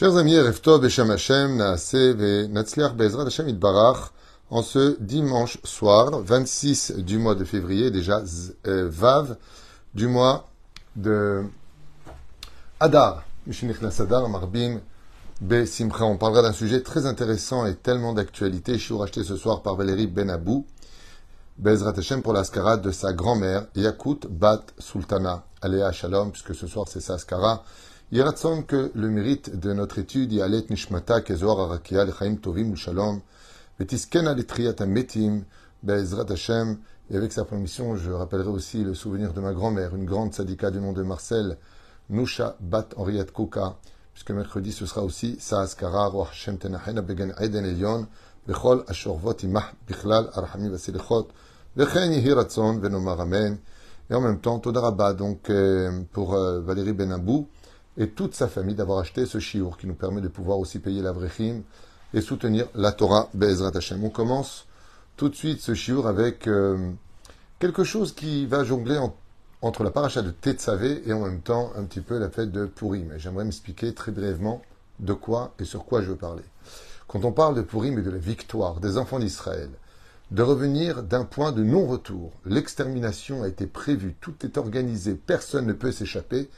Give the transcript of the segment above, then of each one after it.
Chers amis, Refto Beshem Hashem, Naase ve Natsliach Bezrat Hashem Itbarach, en ce dimanche soir, 26 du mois de février, déjà euh, Vav, du mois de Adar, Mishinichnas Adar, Marbim, Be Simcha. On parlera d'un sujet très intéressant et tellement d'actualité. Je suis racheté ce soir par Valérie Benabou, Bezrat Hashem pour la de sa grand-mère, Yakut Bat Sultana, Aléa Shalom, puisque ce soir c'est sa skara. Yiratson que le mérite de notre étude, Yalet Nishmata, Kezor Arakia, Lechaim Tovim Shalom, Vetiskena Litriat Metim, Bezrat Hashem, et avec sa permission, je rappellerai aussi le souvenir de ma grand-mère, une grande sadika du nom de Marcel, Nusha Bat Henriat Koka, puisque mercredi ce sera aussi Saaskara, Roh Hashem Tenachena Begen Eden Elion, Bechol Ashorvot Imah Bichlal Arhami Vasilichot, Vechen Yihiratson Venomar Amen, et en même temps, Todarabah, donc euh, pour euh, Valérie Benabou, et toute sa famille d'avoir acheté ce chiour qui nous permet de pouvoir aussi payer la vrechim et soutenir la Torah Be'ezrat Hashem. On commence tout de suite ce chiour avec euh, quelque chose qui va jongler entre la paracha de Tetzavé et en même temps un petit peu la fête de Purim. J'aimerais m'expliquer très brièvement de quoi et sur quoi je veux parler. Quand on parle de Purim et de la victoire des enfants d'Israël, de revenir d'un point de non-retour, l'extermination a été prévue, tout est organisé, personne ne peut s'échapper,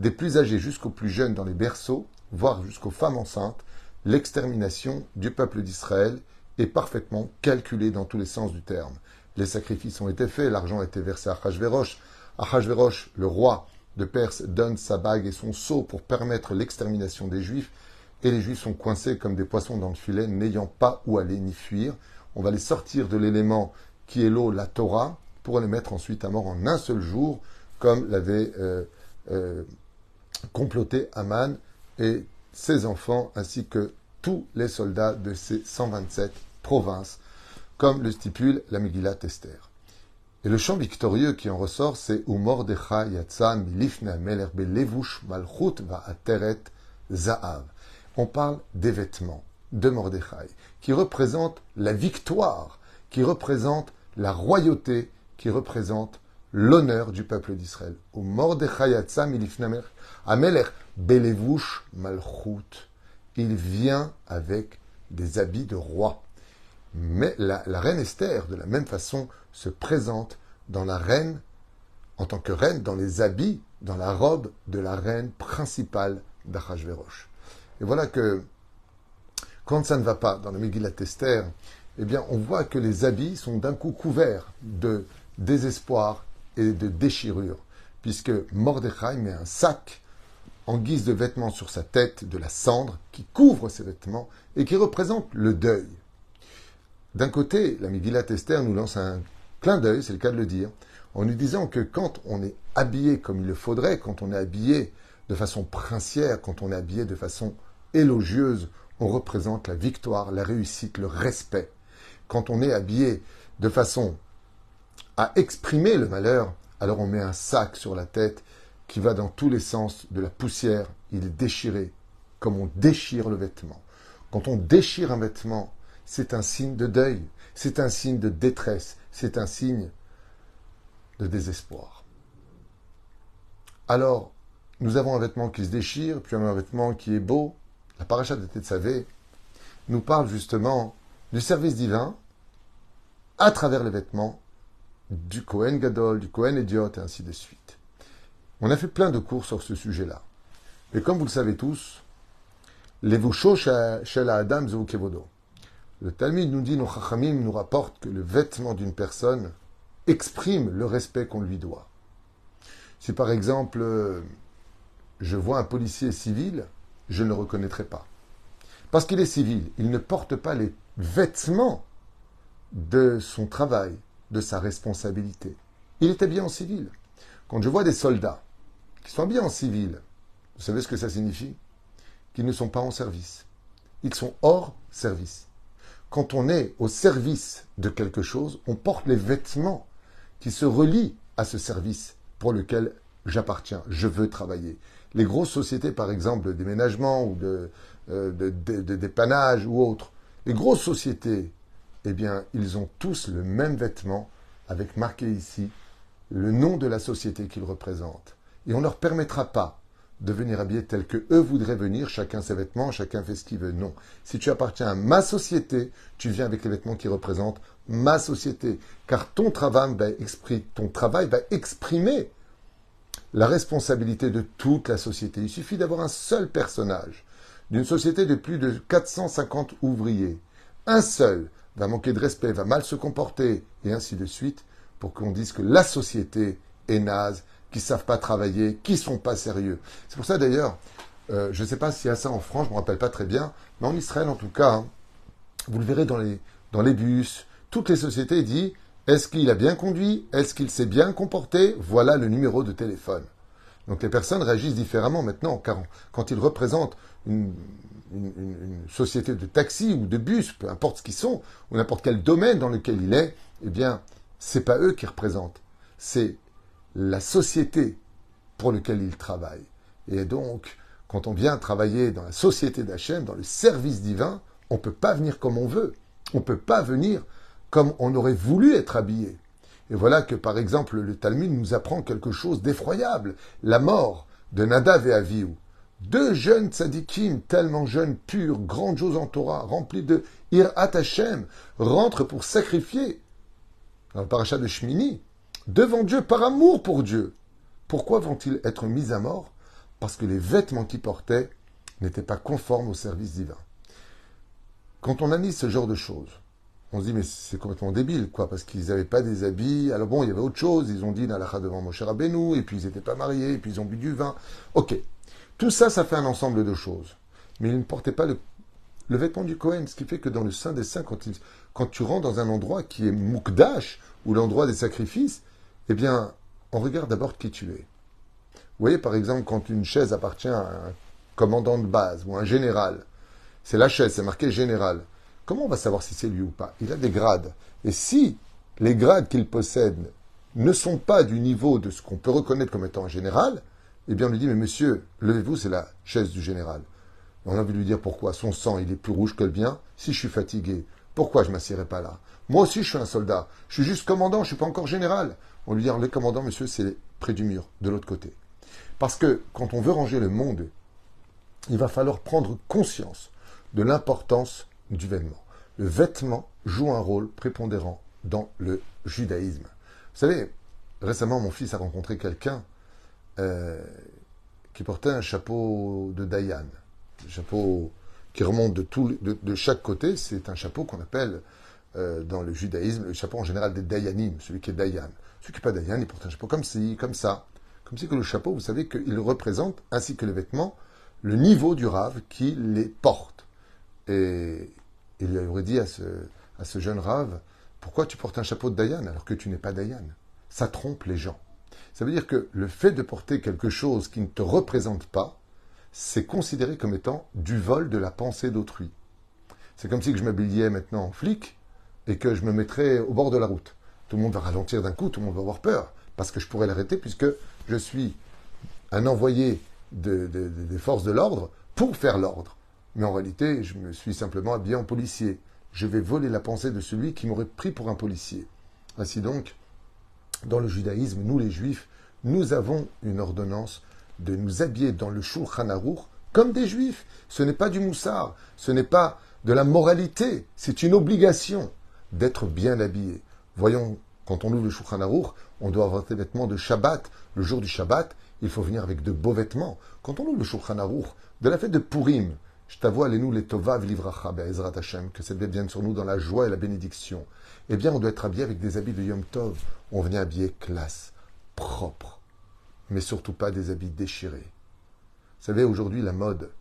des plus âgés jusqu'aux plus jeunes dans les berceaux, voire jusqu'aux femmes enceintes, l'extermination du peuple d'Israël est parfaitement calculée dans tous les sens du terme. Les sacrifices ont été faits, l'argent a été versé à Achashverosh. Achashverosh, le roi de Perse, donne sa bague et son sceau pour permettre l'extermination des Juifs, et les Juifs sont coincés comme des poissons dans le filet, n'ayant pas où aller ni fuir. On va les sortir de l'élément qui est l'eau, la Torah, pour les mettre ensuite à mort en un seul jour, comme l'avait euh, euh, comploter Aman et ses enfants ainsi que tous les soldats de ces 127 provinces, comme le stipule la Megillat Esther. Et le chant victorieux qui en ressort, c'est Umordecha Yatsa Milifna Meler Belevush Malchut Ateret Zaav. On parle des vêtements de Mordechai, qui représentent la victoire, qui représentent la royauté, qui représentent l'honneur du peuple d'Israël. Umordecha Yatsa Milifna Meler Amelech Belevush Malchut. Il vient avec des habits de roi. Mais la, reine Esther, de la même façon, se présente dans la reine, en tant que reine, dans les habits, dans la robe de la reine principale d'Achashverosh. Et voilà que, quand ça ne va pas dans la Megillat Esther, eh bien, on voit que les habits sont d'un coup couverts de désespoir et de déchirure, puisque Mordechai met un sac en guise de vêtements sur sa tête de la cendre qui couvre ses vêtements et qui représente le deuil. D'un côté, la Megillat Esther nous lance un clin d'œil, c'est le cas de le dire, en nous disant que quand on est habillé comme il le faudrait, quand on est habillé de façon princière, quand on est habillé de façon élogieuse, on représente la victoire, la réussite, le respect. Quand on est habillé de façon à exprimer le malheur, alors on met un sac sur la tête qui va dans tous les sens de la poussière, il est déchiré, comme on déchire le vêtement. Quand on déchire un vêtement, c'est un signe de deuil, c'est un signe de détresse, c'est un signe de désespoir. Alors, nous avons un vêtement qui se déchire, puis un vêtement qui est beau. La paracha de Tetzavé nous parle justement du service divin à travers les vêtements du Kohen Gadol, du Kohen Idiot, et ainsi de suite. On a fait plein de cours sur ce sujet-là. Et comme vous le savez tous, Adam. Le Talmud nous dit, nos Chachamim nous rapporte que le vêtement d'une personne exprime le respect qu'on lui doit. Si par exemple, je vois un policier civil, je ne le reconnaîtrai pas. Parce qu'il est civil, il ne porte pas les vêtements de son travail, de sa responsabilité. Il était bien en civil. Quand je vois des soldats qui sont bien en civil, vous savez ce que ça signifie? Qu'ils ne sont pas en service. Ils sont hors service. Quand on est au service de quelque chose, on porte les vêtements qui se relient à ce service pour lequel j'appartiens, je veux travailler. Les grosses sociétés, par exemple, de déménagement ou de, euh, de dépannage ou autres, les grosses sociétés, eh bien, ils ont tous le même vêtement avec marqué ici le nom de la société qu'ils représentent et on ne leur permettra pas de venir habiller tel que eux voudraient venir, chacun ses vêtements, chacun fait ce qu'il veut. Non. Si tu appartiens à ma société, tu viens avec les vêtements qui représentent ma société. Car ton travail va, exprimer, ton travail va exprimer la responsabilité de toute la société. Il suffit d'avoir un seul personnage d'une société de plus de 450 ouvriers. Un seul va manquer de respect, va mal se comporter, et ainsi de suite, pour qu'on dise que la société est naze, qui ne savent pas travailler, qui sont pas sérieux. C'est pour ça d'ailleurs, euh, je ne sais pas s'il y a ça en France, je ne me rappelle pas très bien, mais en Israël en tout cas, hein, vous le verrez dans les, dans les bus, toutes les sociétés disent est-ce qu'il a bien conduit Est-ce qu'il s'est bien comporté Voilà le numéro de téléphone. Donc les personnes réagissent différemment maintenant, car quand ils représentent une, société de taxi ou de bus, peu importe ce qu'ils sont, ou n'importe quel domaine dans lequel il est, eh bien, c'est pas eux qui représentent, c'est la société pour laquelle ils travaillent. Et donc, quand on vient travailler dans la société d'Hachem, dans le service divin, on ne peut pas venir comme on veut. On ne peut pas venir comme on aurait voulu être habillé. Et voilà que, par exemple, le Talmud nous apprend quelque chose d'effroyable. La mort de Nadav et Avihu. Deux jeunes tzadikim, tellement jeunes, purs, grandioses en Torah, remplis de Irat Hashem, rentrent pour sacrifier, dans le parachat de Shmini, devant Dieu par amour pour Dieu. Pourquoi vont-ils être mis à mort? Parce que les vêtements qu'ils portaient n'étaient pas conformes au service divin. Quand on analyse ce genre de choses, on se dit, mais c'est complètement débile, quoi, parce qu'ils n'avaient pas des habits. Alors bon, il y avait autre chose. Ils ont dit Nalacha devant Moshe Rabbeinu, et puis ils n'étaient pas mariés, et puis ils ont bu du vin. Ok. Tout ça, ça fait un ensemble de choses. Mais ils ne portaient pas le, vêtement du Cohen, ce qui fait que dans le sein des saints, quand, quand tu rentres dans un endroit qui est Moukdash, ou l'endroit des sacrifices, eh bien, on regarde d'abord qui tu es. Vous voyez, par exemple, quand une chaise appartient à un commandant de base ou un général, c'est la chaise, c'est marqué général. Comment on va savoir si c'est lui ou pas? Il a des grades. Et si les grades qu'il possède ne sont pas du niveau de ce qu'on peut reconnaître comme étant un général, eh bien on lui dit, mais monsieur, levez-vous, c'est la chaise du général. on a envie de lui dire pourquoi. Son sang, il est plus rouge que le bien. Si je suis fatigué, pourquoi je m'assierai pas là? Moi aussi, je suis un soldat. Je suis juste commandant, je ne suis pas encore général. On lui dit, le commandant, monsieur, c'est près du mur, de l'autre côté. Parce que quand on veut ranger le monde, il va falloir prendre conscience de l'importance du vêtement. Le vêtement joue un rôle prépondérant dans le judaïsme. Vous savez, récemment, mon fils a rencontré quelqu'un euh, qui portait un chapeau de Dayan. Un chapeau qui remonte de, chaque côté. C'est un chapeau qu'on appelle euh, dans le judaïsme le chapeau en général des Dayanim, celui qui est Dayan. Celui qui n'est pas Dayan, il porte un chapeau comme ci, comme ça. Comme si que le chapeau, vous savez qu'il représente, ainsi que le vêtement, le niveau du rave qui les porte. Et il aurait dit à ce, à ce jeune rave, pourquoi tu portes un chapeau de Dayan alors que tu n'es pas Dayan? Ça trompe les gens. Ça veut dire que le fait de porter quelque chose qui ne te représente pas, c'est considéré comme étant du vol de la pensée d'autrui. C'est comme si je m'habillais maintenant en flic et que je me mettrais au bord de la route. Tout le monde va ralentir d'un coup, tout le monde va avoir peur, parce que je pourrais l'arrêter puisque je suis un envoyé des forces de l'ordre pour faire l'ordre. Mais en réalité, je me suis simplement habillé en policier. Je vais voler la pensée de celui qui m'aurait pris pour un policier. Ainsi donc, dans le judaïsme, nous les juifs, nous avons une ordonnance de nous habiller dans le Shulchan Aruch comme des juifs. Ce n'est pas du moussard, ce n'est pas de la moralité, c'est une obligation d'être bien habillé. Voyons, quand on ouvre le Shulchan Aruch, on doit avoir des vêtements de Shabbat. Le jour du Shabbat, il faut venir avec de beaux vêtements. Quand on ouvre le Shulchan Aruch, de la fête de Purim, je t'avoue, allez-nous les Tovav Livracha, Be'ezrat Hashem, que cette bête vienne sur nous dans la joie et la bénédiction. Eh bien, on doit être habillé avec des habits de Yom Tov. On vient habiller classe, propre, mais surtout pas des habits déchirés. Vous savez, aujourd'hui, la mode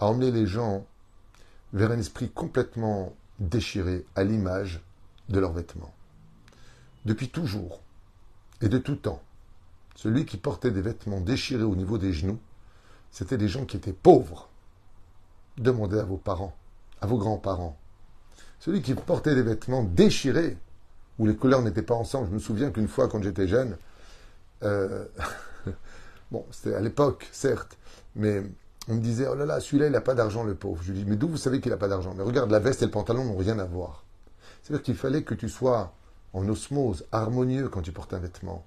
a emmené les gens vers un esprit complètement déchiré à l'image de leurs vêtements. Depuis toujours, et de tout temps, celui qui portait des vêtements déchirés au niveau des genoux, c'était des gens qui étaient pauvres, Demandez à vos parents, à vos grands-parents. Celui qui portait des vêtements déchirés, où les couleurs n'étaient pas ensemble. Je me souviens qu'une fois, quand j'étais jeune, euh, bon, c'était à l'époque, certes, mais on me disait, oh là là, celui-là, il n'a pas d'argent, le pauvre. Je lui dis, mais d'où vous savez qu'il n'a pas d'argent? Mais regarde, la veste et le pantalon n'ont rien à voir. C'est-à-dire qu'il fallait que tu sois en osmose, harmonieux quand tu portes un vêtement.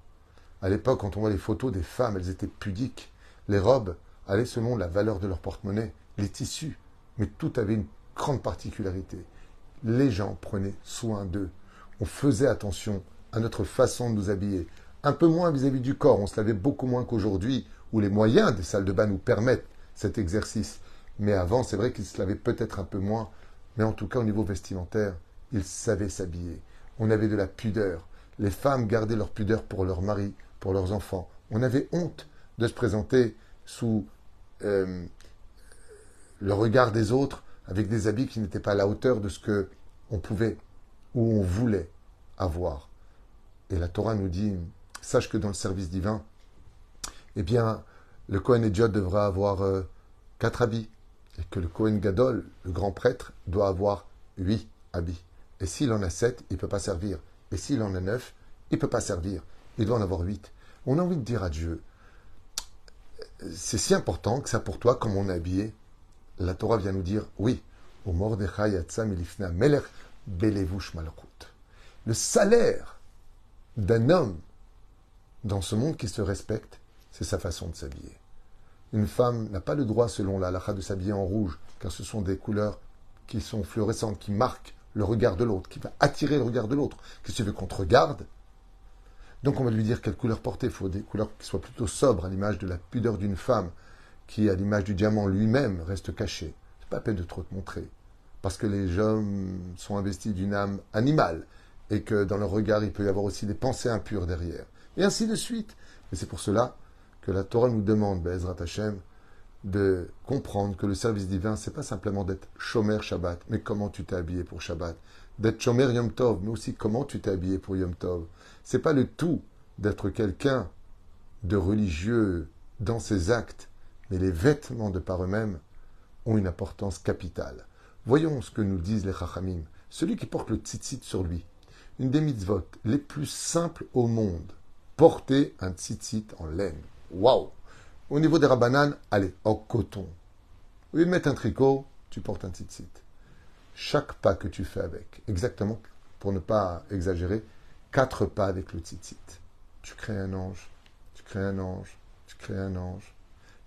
À l'époque, quand on voit les photos des femmes, elles étaient pudiques. Les robes allaient selon la valeur de leur porte-monnaie, les tissus, mais tout avait une grande particularité. Les gens prenaient soin d'eux. On faisait attention à notre façon de nous habiller. Un peu moins vis-à-vis du corps, on se lavait beaucoup moins qu'aujourd'hui, où les moyens des salles de bain nous permettent cet exercice. Mais avant, c'est vrai qu'ils se lavaient peut-être un peu moins, mais en tout cas au niveau vestimentaire, ils savaient s'habiller. On avait de la pudeur. Les femmes gardaient leur pudeur pour leurs maris, pour leurs enfants. On avait honte de se présenter sous euh, le regard des autres avec des habits qui n'étaient pas à la hauteur de ce que on pouvait ou on voulait avoir. Et la Torah nous dit, sache que dans le service divin, eh bien, le Kohen Ediot devra avoir euh, quatre habits et que le Kohen Gadol, le grand prêtre, doit avoir huit habits. Et s'il en a sept, il ne peut pas servir. Et s'il en a neuf, il ne peut pas servir. Il doit en avoir huit. On a envie de dire à Dieu, c'est si important que ça pour toi, comme on est habillé. La Torah vient nous dire, oui, au Mordechai Melech Belevush Le salaire d'un homme dans ce monde qui se respecte, c'est sa façon de s'habiller. Une femme n'a pas le droit, selon la halakha, de s'habiller en rouge, car ce sont des couleurs qui sont fluorescentes, qui marquent le regard de l'autre, qui va attirer le regard de l'autre. Que tu veux qu'on te regarde? Donc on va lui dire quelle couleur porter. Il faut des couleurs qui soient plutôt sobres, à l'image de la pudeur d'une femme, qui, à l'image du diamant lui-même, reste caché. C'est pas peine de trop te montrer. Parce que les hommes sont investis d'une âme animale, et que dans leur regard, il peut y avoir aussi des pensées impures derrière. Et ainsi de suite. Et c'est pour cela que la Torah nous demande, Bezrat Hashem, de comprendre que le service divin, c'est pas simplement d'être Shomer Shabbat, mais comment tu t'es habillé pour Shabbat. D'être Shomer Yom Tov, mais aussi comment tu t'es habillé pour Yom Tov. C'est pas le tout d'être quelqu'un de religieux dans ses actes, mais les vêtements de par eux-mêmes ont une importance capitale. Voyons ce que nous disent les Chachamim. Celui qui porte le tzitzit sur lui, une des mitzvot les plus simples au monde, porter un tzitzit en laine. Waouh Au niveau des rabananes, allez, en coton. Au lieu de un tricot, tu portes un tzitzit. Chaque pas que tu fais avec, exactement, pour ne pas exagérer, quatre pas avec le tzitzit. Tu crées un ange, tu crées un ange, tu crées un ange.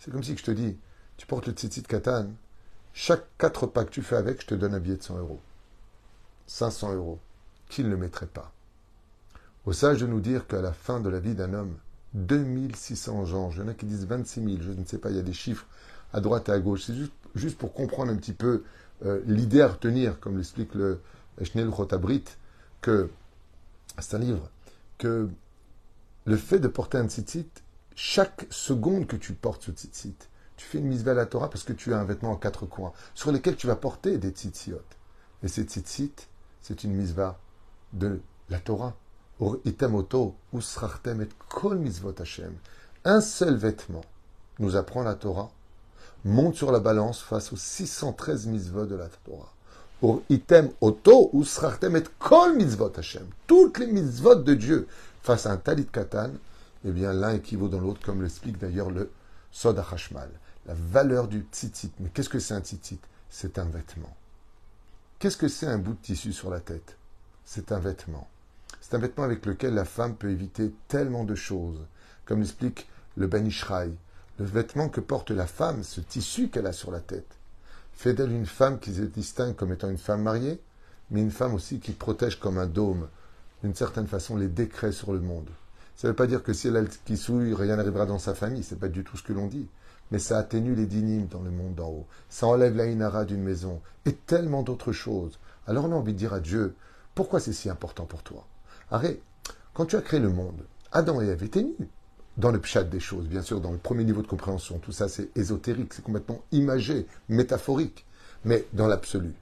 C'est comme si je te dis, tu portes le tzitzit katan, chaque quatre pas que tu fais avec, je te donne un billet de 100 euros. 500 euros. Qui ne le mettrait pas Au sage de nous dire qu'à la fin de la vie d'un homme, 2600 gens, il y en a qui disent 26 000, je ne sais pas, il y a des chiffres à droite et à gauche. C'est juste, pour comprendre un petit peu euh, l'idée à retenir, comme l'explique le Schnell Rotabrit, que c'est un livre, que le fait de porter un tzitzit, chaque seconde que tu portes ce tzitzit, tu fais une mise à la Torah parce que tu as un vêtement en quatre coins sur lesquels tu vas porter des tzitziot. Et ces tzitzit, c'est une misva de la Torah. Un seul vêtement, nous apprend la Torah, monte sur la balance face aux 613 mitzvot de la Torah. item oto et kol mitzvot Hashem. Toutes les mitzvot de Dieu face à un talit katan, eh bien l'un équivaut dans l'autre, comme l'explique d'ailleurs le Sod Hashmal. La valeur du tzitzit. Mais qu'est-ce que c'est un tzitzit? C'est un vêtement. Qu'est-ce que c'est un bout de tissu sur la tête? C'est un vêtement. C'est un vêtement avec lequel la femme peut éviter tellement de choses, comme l'explique le Ben Le vêtement que porte la femme, ce tissu qu'elle a sur la tête, fait d'elle une femme qui se distingue comme étant une femme mariée, mais une femme aussi qui protège comme un dôme, d'une certaine façon, les décrets sur le monde. Ça ne veut pas dire que si elle qui souille, rien n'arrivera dans sa famille, c'est pas du tout ce que l'on dit. Mais ça atténue les dynimes dans le monde d'en haut. Ça enlève la inara d'une maison. Et tellement d'autres choses. Alors on a envie de dire à Dieu, pourquoi c'est si important pour toi? Arrête, quand tu as créé le monde, Adam et Ève étaient nus. Dans le pchat des choses, bien sûr, dans le premier niveau de compréhension, tout ça c'est ésotérique, c'est complètement imagé, métaphorique. Mais dans l'absolu,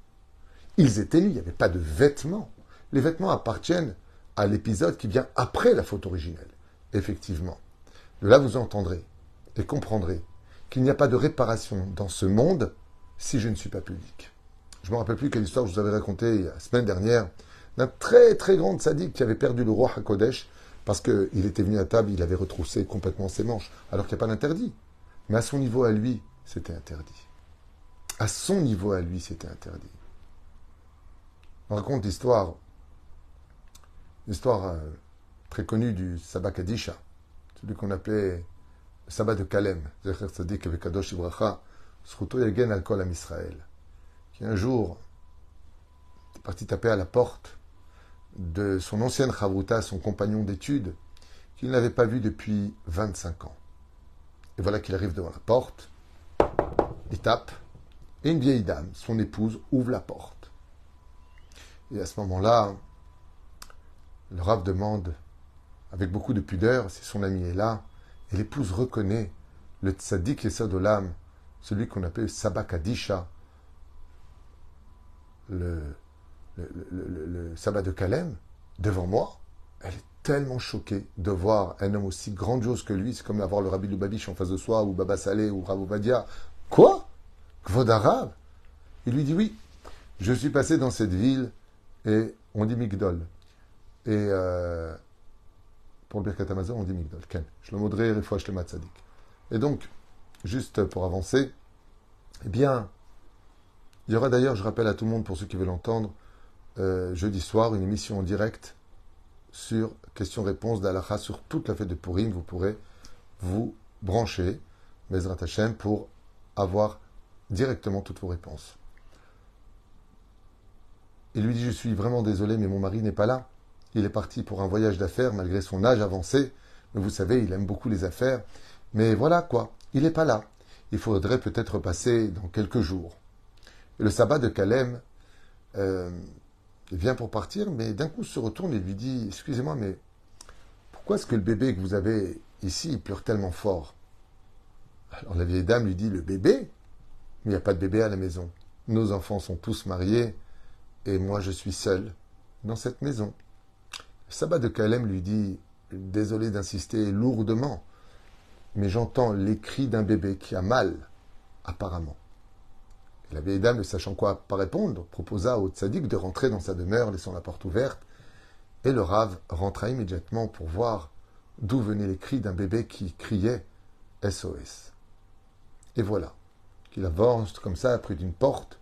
ils étaient nus, il n'y avait pas de vêtements. Les vêtements appartiennent à l'épisode qui vient après la faute originelle. Effectivement. De là, vous entendrez et comprendrez qu'il n'y a pas de réparation dans ce monde si je ne suis pas public. Je ne me rappelle plus quelle histoire je vous avais racontée la semaine dernière d'un très très grand sadique qui avait perdu le roi Hakodesh parce qu'il était venu à table, il avait retroussé complètement ses manches, alors qu'il n'y a pas d'interdit. Mais à son niveau à lui, c'était interdit. À son niveau à lui, c'était interdit. On raconte l'histoire, l'histoire euh, très connue du Sabakadisha, celui qu'on appelait le sabbat de Kalem, Zecher Tzadik avec Kadosh Ibracha, Sruto Yagen al Kol Israël, qui un jour est parti taper à la porte de son ancienne Chavruta, son compagnon d'études, qu'il n'avait pas vu depuis 25 ans. Et voilà qu'il arrive devant la porte, il tape, et une vieille dame, son épouse, ouvre la porte. Et à ce moment-là, le Rav demande, avec beaucoup de pudeur, si son ami est là, et l'épouse reconnaît le tzaddik Yesodolam, celui qu'on appelle Sabakadisha, le, le, le, sabbat de Kalem, devant moi. Elle est tellement choquée de voir un homme aussi grandiose que lui. C'est comme avoir le Rabbi Lubavitch en face de soi, ou Baba Saleh, ou Rav Ovadia. Quoi? Kvod arabe Il lui dit oui. Je suis passé dans cette ville et on dit Migdol. Et euh, pour le Birkat Amazon, on dit Migdol. Ken. Fois, je le matzadik. Et donc, juste pour avancer, eh bien, il y aura d'ailleurs, je rappelle à tout le monde, pour ceux qui veulent l'entendre, euh, jeudi soir, une émission en direct sur questions-réponses d'Alaha sur toute la fête de Purim. Vous pourrez vous brancher, Bezrat Hashem, pour avoir directement toutes vos réponses. Il lui dit, je suis vraiment désolé, mais mon mari n'est pas là. Il est parti pour un voyage d'affaires malgré son âge avancé. Mais vous savez, il aime beaucoup les affaires. Mais voilà quoi, il n'est pas là. Il faudrait peut-être passer dans quelques jours. Le sabbat de Kalem, euh, vient pour partir, mais d'un coup se retourne et lui dit Excusez-moi, mais pourquoi est-ce que le bébé que vous avez ici, pleure tellement fort? Alors la vieille dame lui dit Le bébé? Il n'y a pas de bébé à la maison. Nos enfants sont tous mariés et moi je suis seul dans cette maison. Sabbat de Kalem lui dit Désolé d'insister lourdement, mais j'entends les cris d'un bébé qui a mal, apparemment. La vieille dame, ne sachant quoi pas répondre, proposa au tzaddik de rentrer dans sa demeure, laissant la porte ouverte. Et le rave rentra immédiatement pour voir d'où venaient les cris d'un bébé qui criait SOS. Et voilà qu'il avance comme ça près d'une porte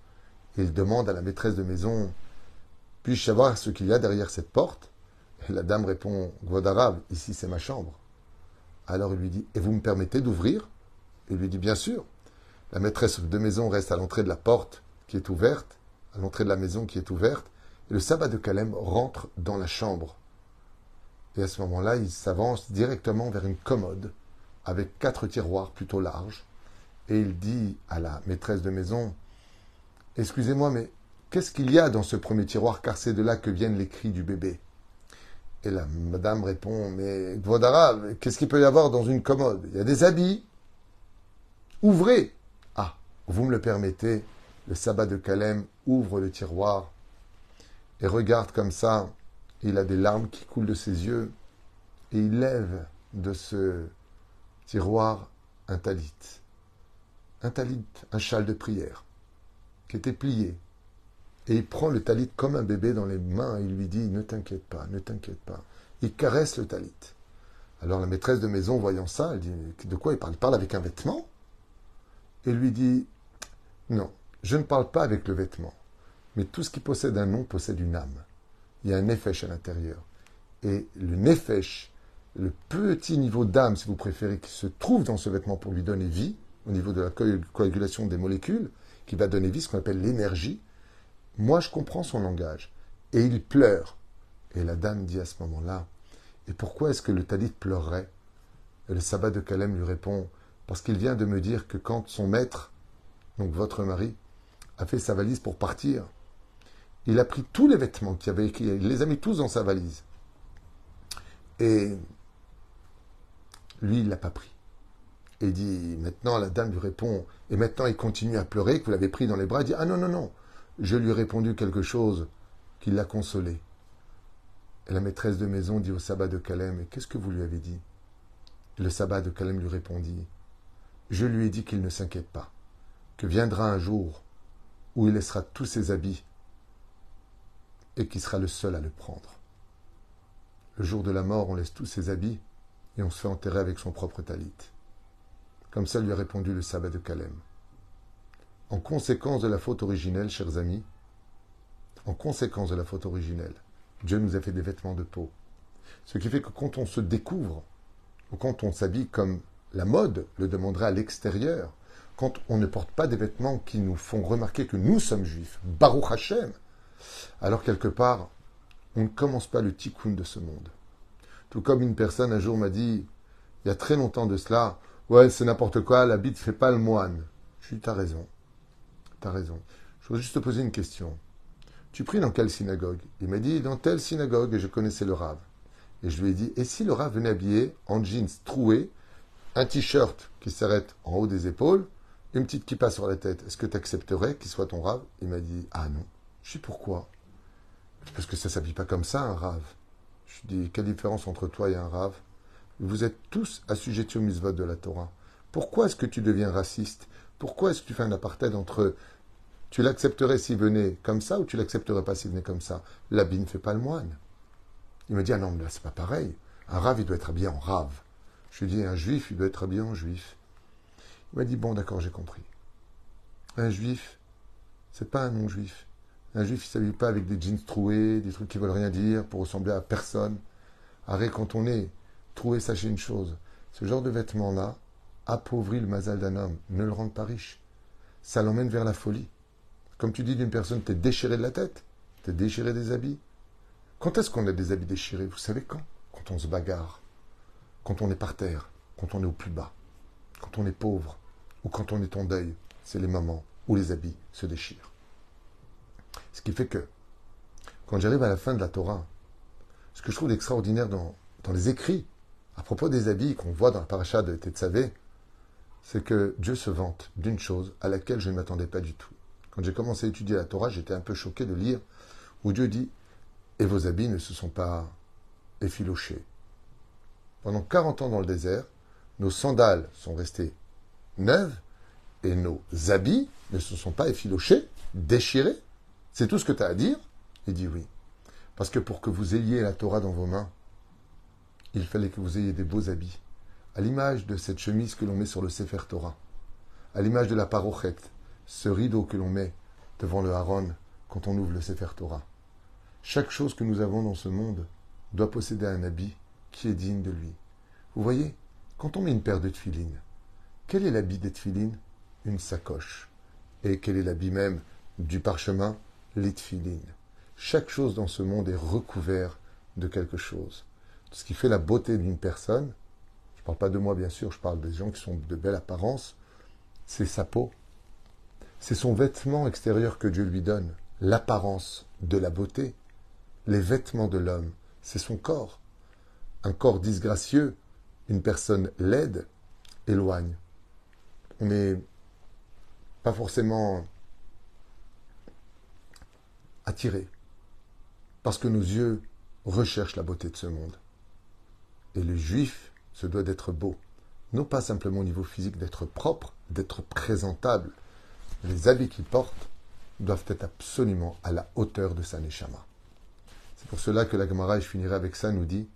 et il demande à la maîtresse de maison Puis-je savoir ce qu'il y a derrière cette porte? La dame répond Gvodarav, ici c'est ma chambre. Alors il lui dit Et vous me permettez d'ouvrir? Il lui dit Bien sûr. La maîtresse de maison reste à l'entrée de la porte qui est ouverte, à l'entrée de la maison qui est ouverte, et le sabbat de Kalem rentre dans la chambre. Et à ce moment-là, il s'avance directement vers une commode avec quatre tiroirs plutôt larges, et il dit à la maîtresse de maison Excusez-moi, mais qu'est-ce qu'il y a dans ce premier tiroir, car c'est de là que viennent les cris du bébé? Et la madame répond Mais Vodara, qu'est-ce qu'il peut y avoir dans une commode? Il y a des habits. Ouvrez vous me le permettez, le sabbat de Kalem ouvre le tiroir et regarde comme ça. Il a des larmes qui coulent de ses yeux et il lève de ce tiroir un talit. Un talit, un châle de prière qui était plié. Et il prend le talit comme un bébé dans les mains et il lui dit Ne t'inquiète pas, ne t'inquiète pas. Il caresse le talit. Alors la maîtresse de maison, voyant ça, elle dit De quoi il parle? Il parle avec un vêtement? Et lui dit non, je ne parle pas avec le vêtement. Mais tout ce qui possède un nom possède une âme. Il y a un nefesh à l'intérieur. Et le nefesh, le petit niveau d'âme, si vous préférez, qui se trouve dans ce vêtement pour lui donner vie, au niveau de la coagulation des molécules, qui va donner vie, ce qu'on appelle l'énergie, moi je comprends son langage. Et il pleure. Et la dame dit à ce moment-là, et pourquoi est-ce que le talit pleurerait? Et le sabbat de Kalem lui répond, parce qu'il vient de me dire que quand son maître donc votre mari, a fait sa valise pour partir. Il a pris tous les vêtements qu'il avait, il les a mis tous dans sa valise. Et lui, il l'a pas pris. Et dit, maintenant, la dame lui répond, et maintenant il continue à pleurer, que vous l'avez pris dans les bras, il dit, ah non, non, non, je lui ai répondu quelque chose qui l'a consolé. Et la maîtresse de maison dit au sabbat de Kalem, qu'est-ce que vous lui avez dit? Le sabbat de Kalem lui répondit, je lui ai dit qu'il ne s'inquiète pas que viendra un jour où il laissera tous ses habits et qui sera le seul à le prendre. Le jour de la mort, on laisse tous ses habits et on se fait enterrer avec son propre talit. Comme ça lui a répondu le sabbat de Kalem. En conséquence de la faute originelle, chers amis, en conséquence de la faute originelle, Dieu nous a fait des vêtements de peau. Ce qui fait que quand on se découvre, ou quand on s'habille comme la mode le demanderait à l'extérieur, quand on ne porte pas des vêtements qui nous font remarquer que nous sommes juifs, Baruch Hashem, alors quelque part, on ne commence pas le tikkun de ce monde. Tout comme une personne un jour m'a dit, il y a très longtemps de cela, ouais, c'est n'importe quoi, la bite fait pas le moine. Je dit, t'as raison. T'as raison. Je voudrais juste te poser une question. Tu pries dans quelle synagogue? Il m'a dit, dans telle synagogue, et je connaissais le rave. Et je lui ai dit, et si le rave venait habillé en jeans troué, un t-shirt qui s'arrête en haut des épaules, une petite kippa sur la tête, est-ce que tu accepterais qu'il soit ton rave? Il m'a dit, ah non. Je sais pourquoi? Parce que ça ne s'habille pas comme ça, un rave. Je lui dis, quelle différence entre toi et un rave? Vous êtes tous assujettis au misvot de la Torah. Pourquoi est-ce que tu deviens raciste? Pourquoi est-ce que tu fais un apartheid entre tu l'accepterais s'il venait comme ça ou tu l'accepterais pas s'il venait comme ça? L'habit ne fait pas le moine. Il me dit, ah non, mais là, c'est pas pareil. Un rave, il doit être habillé en rave. Je lui dis, un juif, il doit être habillé en juif. Il m'a dit, bon, d'accord, j'ai compris. Un juif, c'est pas un non-juif. Un juif, il s'habille pas avec des jeans troués, des trucs qui veulent rien dire, pour ressembler à personne. Arrête, quand on est troué, sachez une chose. Ce genre de vêtements-là appauvrit le mazal d'un homme, ne le rend pas riche. Ça l'emmène vers la folie. Comme tu dis d'une personne, t'es déchiré de la tête, t'es déchiré des habits. Quand est-ce qu'on a des habits déchirés? Vous savez quand? Quand on se bagarre, quand on est par terre, quand on est au plus bas, quand on est pauvre ou quand on est en deuil. C'est les moments où les habits se déchirent. Ce qui fait que, quand j'arrive à la fin de la Torah, ce que je trouve extraordinaire dans, dans les écrits à propos des habits qu'on voit dans la paracha de Tetzavé, c'est que Dieu se vante d'une chose à laquelle je ne m'attendais pas du tout. Quand j'ai commencé à étudier la Torah, j'étais un peu choqué de lire où Dieu dit Et vos habits ne se sont pas effilochés. Pendant 40 ans dans le désert, nos sandales sont restées neuves et nos habits ne se sont pas effilochés, déchirés. C'est tout ce que tu as à dire? Il dit oui. Parce que pour que vous ayez la Torah dans vos mains, il fallait que vous ayez des beaux habits. À l'image de cette chemise que l'on met sur le Sefer Torah, à l'image de la parochet, ce rideau que l'on met devant le Haron quand on ouvre le Sefer Torah. Chaque chose que nous avons dans ce monde doit posséder un habit qui est digne de lui. Vous voyez, quand on met une paire de tefilines, quel est l'habit des tefilines? Une sacoche. Et quel est l'habit même du parchemin? Les tefilines. Chaque chose dans ce monde est recouvert de quelque chose. Ce qui fait la beauté d'une personne, je ne parle pas de moi bien sûr, je parle des gens qui sont de belle apparence, c'est sa peau, c'est son vêtement extérieur que Dieu lui donne, l'apparence de la beauté. Les vêtements de l'homme, c'est son corps. Un corps disgracieux, une personne laide, éloigne. On n'est pas forcément attiré, parce que nos yeux recherchent la beauté de ce monde. Et le juif se doit d'être beau, non pas simplement au niveau physique, d'être propre, d'être présentable, les habits qu'il porte doivent être absolument à la hauteur de sa neshama. C'est pour cela que la Gemara, et je finirai avec ça, nous dit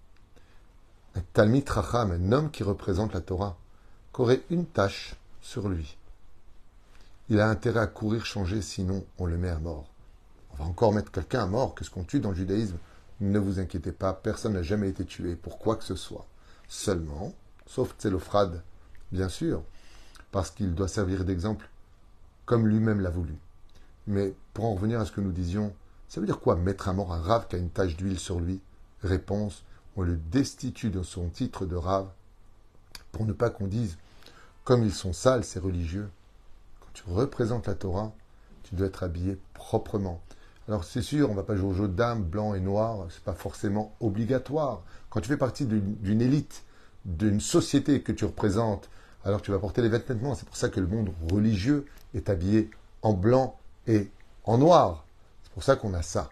un Talmid Racham, un homme qui représente la Torah, qu'aurait une tâche sur lui. Il a intérêt à courir changer, sinon on le met à mort. On va encore mettre quelqu'un à mort, qu'est-ce qu'on tue dans le judaïsme Ne vous inquiétez pas, personne n'a jamais été tué pour quoi que ce soit. Seulement, sauf Tselophrad, bien sûr, parce qu'il doit servir d'exemple comme lui-même l'a voulu. Mais pour en revenir à ce que nous disions, ça veut dire quoi mettre à mort un rave qui a une tache d'huile sur lui? Réponse, on le destitue de son titre de rave pour ne pas qu'on dise, comme ils sont sales, ces religieux. Quand tu représentes la Torah, tu dois être habillé proprement. Alors c'est sûr, on ne va pas jouer au jeu de dames, blanc et noir, c'est pas forcément obligatoire. Quand tu fais partie d'une élite, d'une société que tu représentes, alors tu vas porter les vêtements. C'est pour ça que le monde religieux est habillé en blanc et en noir. C'est pour ça qu'on a ça.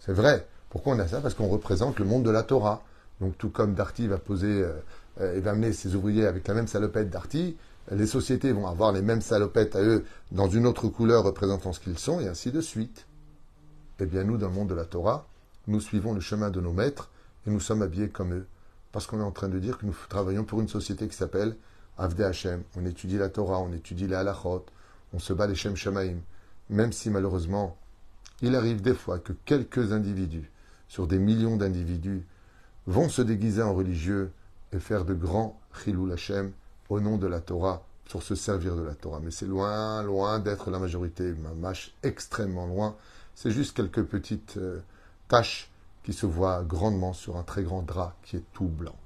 C'est vrai. Pourquoi on a ça? Parce qu'on représente le monde de la Torah. Donc tout comme Darty va poser euh, euh, et va amener ses ouvriers avec la même salopette Darty, les sociétés vont avoir les mêmes salopettes à eux dans une autre couleur représentant ce qu'ils sont, et ainsi de suite. Eh bien nous, dans le monde de la Torah, nous suivons le chemin de nos maîtres et nous sommes habillés comme eux. Parce qu'on est en train de dire que nous travaillons pour une société qui s'appelle Avde Hashem, on étudie la Torah, on étudie les halachot, on se bat les Shem Shamaim, même si malheureusement, il arrive des fois que quelques individus, sur des millions d'individus, vont se déguiser en religieux et faire de grands Chilul Hashem au nom de la Torah pour se servir de la Torah. Mais c'est loin, loin d'être la majorité, mâche extrêmement loin. C'est juste quelques petites euh, taches qui se voient grandement sur un très grand drap qui est tout blanc.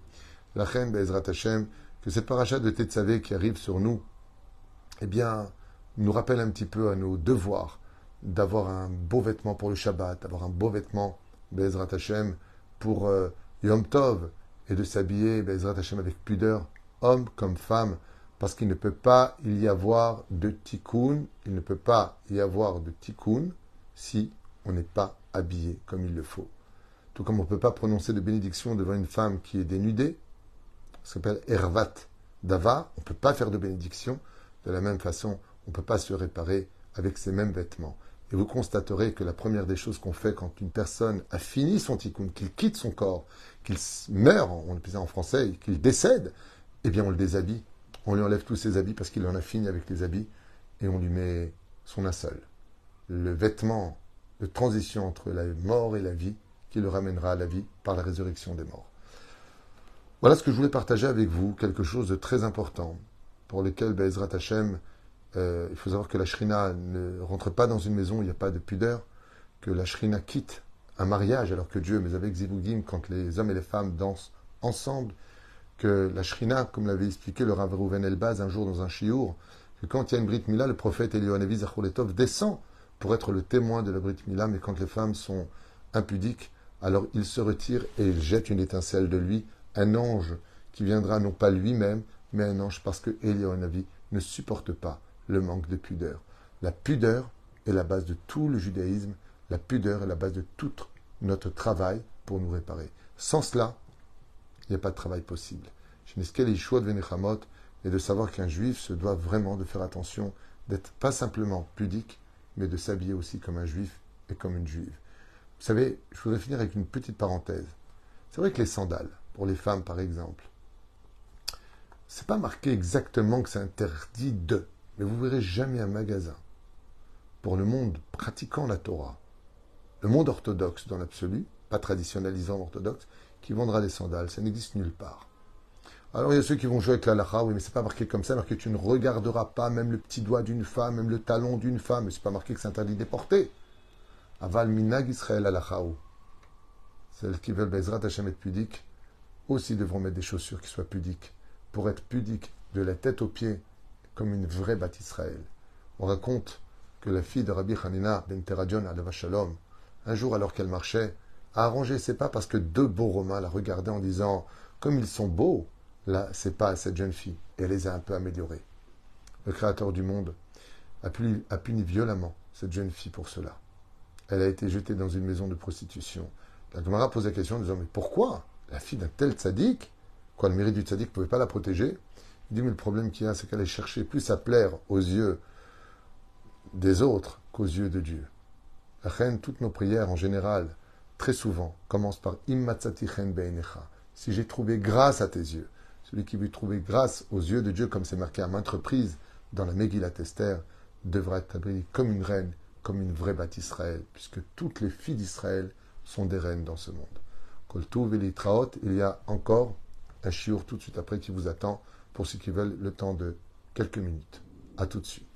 La reine Bezrat Hashem, que cette paracha de Tetzavé qui arrive sur nous, eh bien, nous rappelle un petit peu à nos devoirs d'avoir un beau vêtement pour le Shabbat, d'avoir un beau vêtement, Bezrat Hashem, pour euh, Yom Tov, et de s'habiller, Bezrat Hashem, avec pudeur, homme comme femme, parce qu'il ne peut pas y avoir de tikkun, il ne peut pas y avoir de tikkun si on n'est pas habillé comme il le faut. Tout comme on ne peut pas prononcer de bénédiction devant une femme qui est dénudée, ça s'appelle Ervat Dava, on ne peut pas faire de bénédiction. De la même façon, on ne peut pas se réparer avec ces mêmes vêtements. Et vous constaterez que la première des choses qu'on fait quand une personne a fini son tikkun, qu'il quitte son corps, qu'il meurt, on le ça en français, qu'il décède, eh bien on le déshabille. On lui enlève tous ses habits parce qu'il en a fini avec les habits et on lui met son linceul. Le vêtement de transition entre la mort et la vie qui le ramènera à la vie par la résurrection des morts. Voilà ce que je voulais partager avec vous, quelque chose de très important pour lequel Bezrat Hashem euh, il faut savoir que la shrina ne rentre pas dans une maison il n'y a pas de pudeur, que la shrina quitte un mariage alors que Dieu, mais avec Zivugim, quand les hommes et les femmes dansent ensemble, que la shrina, comme l'avait expliqué le Rav Rouven Elbaz un jour dans un chiour, que quand il y a une Mila, le prophète Elionavi Zacholetov descend pour être le témoin de la Brit Mila, mais quand les femmes sont impudiques, alors il se retire et il jette une étincelle de lui, un ange qui viendra non pas lui-même, mais un ange parce que Elionavi ne supporte pas le manque de pudeur. La pudeur est la base de tout le judaïsme, la pudeur est la base de tout notre travail pour nous réparer. Sans cela, il n'y a pas de travail possible. et de savoir qu'un juif se doit vraiment de faire attention, d'être pas simplement pudique, mais de s'habiller aussi comme un juif et comme une juive. Vous savez, je voudrais finir avec une petite parenthèse. C'est vrai que les sandales, pour les femmes par exemple, c'est pas marqué exactement que c'est interdit de. Mais vous verrez jamais un magasin pour le monde pratiquant la Torah, le monde orthodoxe dans l'absolu, pas traditionnalisant orthodoxe, qui vendra des sandales. Ça n'existe nulle part. Alors il y a ceux qui vont jouer avec la lacha, oui, mais c'est pas marqué comme ça, marqué que tu ne regarderas pas même le petit doigt d'une femme, même le talon d'une femme, c'est pas marqué que c'est interdit de porter. Aval minag Israël alachaou. Celles qui veulent Bezrat Hashem être pudiques aussi devront mettre des chaussures qui soient pudiques. Pour être pudiques de la tête aux pieds, comme une vraie Bat Israël. On raconte que la fille de Rabbi Hanina ben à Shalom, un jour alors qu'elle marchait, a arrangé ses pas parce que deux beaux Romains la regardaient en disant Comme ils sont beaux, là, c'est pas cette jeune fille. Elle les a un peu améliorés. Le Créateur du monde a puni, violemment cette jeune fille pour cela. Elle a été jetée dans une maison de prostitution. La Gemara pose la question en disant Mais pourquoi La fille d'un tel tzaddik, quoi, le mérite du tzaddik ne pouvait pas la protéger? Il dit, mais le problème qu'il y a, c'est qu'elle est chercher plus à plaire aux yeux des autres qu'aux yeux de Dieu. La toutes nos prières en général, très souvent, commencent par Immatsati chen beinecha. Si j'ai trouvé grâce à tes yeux, celui qui veut trouver grâce aux yeux de Dieu, comme c'est marqué à maintes reprises dans la Megillat Esther, devra être habillé comme une reine, comme une vraie bâtisse Israël, puisque toutes les filles d'Israël sont des reines dans ce monde. Koltou Velitraot, il y a encore un chiour tout de suite après qui vous attend pour ceux qui veulent le temps de quelques minutes. À tout de suite.